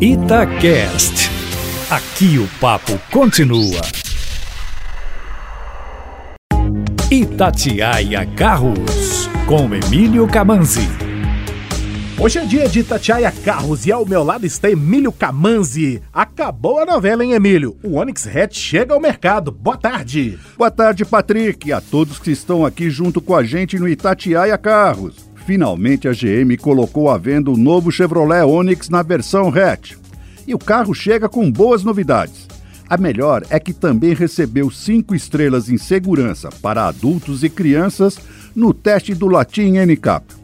Itacast. Aqui o papo continua. Itatiaia Carros, com Emílio Camanzi. Hoje é dia de Itatiaia Carros e ao meu lado está Emílio Camanzi. Acabou a novela, hein, Emílio? O Onix Hatch chega ao mercado. Boa tarde. Boa tarde, Patrick, e a todos que estão aqui junto com a gente no Itatiaia Carros. Finalmente a GM colocou à venda o novo Chevrolet Onix na versão hatch. E o carro chega com boas novidades. A melhor é que também recebeu cinco estrelas em segurança para adultos e crianças no teste do Latin NCAP.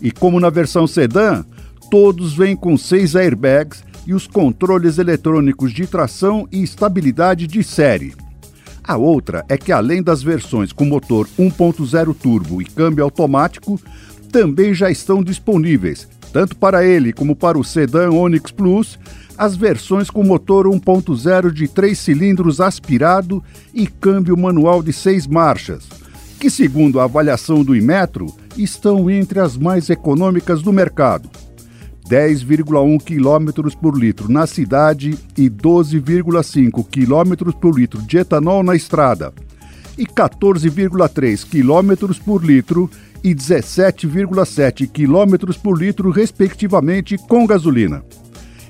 E como na versão sedã, todos vêm com seis airbags e os controles eletrônicos de tração e estabilidade de série. A outra é que, além das versões com motor 1.0 turbo e câmbio automático, também já estão disponíveis, tanto para ele como para o sedã Onix Plus, as versões com motor 1.0 de 3 cilindros aspirado e câmbio manual de 6 marchas, que, segundo a avaliação do Imetro, estão entre as mais econômicas do mercado. 10,1 km por litro na cidade e 12,5 km por litro de etanol na estrada, e 14,3 km por litro e 17,7 km por litro, respectivamente, com gasolina.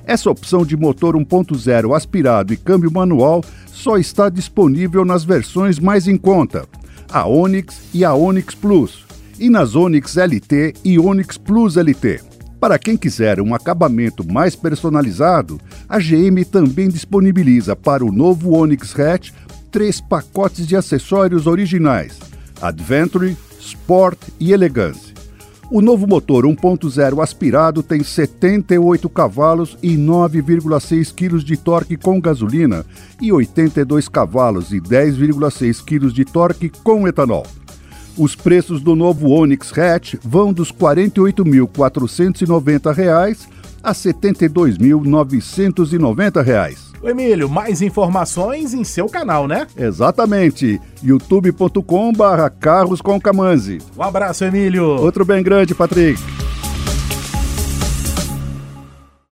Essa opção de motor 1.0 aspirado e câmbio manual só está disponível nas versões mais em conta, a Onix e a Onix Plus e nas Onix LT e Onix Plus LT. Para quem quiser um acabamento mais personalizado, a GM também disponibiliza para o novo Onix Hatch três pacotes de acessórios originais: Adventure, Sport e Elegance. O novo motor 1.0 aspirado tem 78 cavalos e 9,6 kg de torque com gasolina e 82 cavalos e 10,6 kg de torque com etanol. Os preços do novo Onix Hatch vão dos R$ 48.490 a R$ 72.990. Emílio, mais informações em seu canal, né? Exatamente. youtube.com barra carros com Camanzi. Um abraço, Emílio. Outro bem grande, Patrick.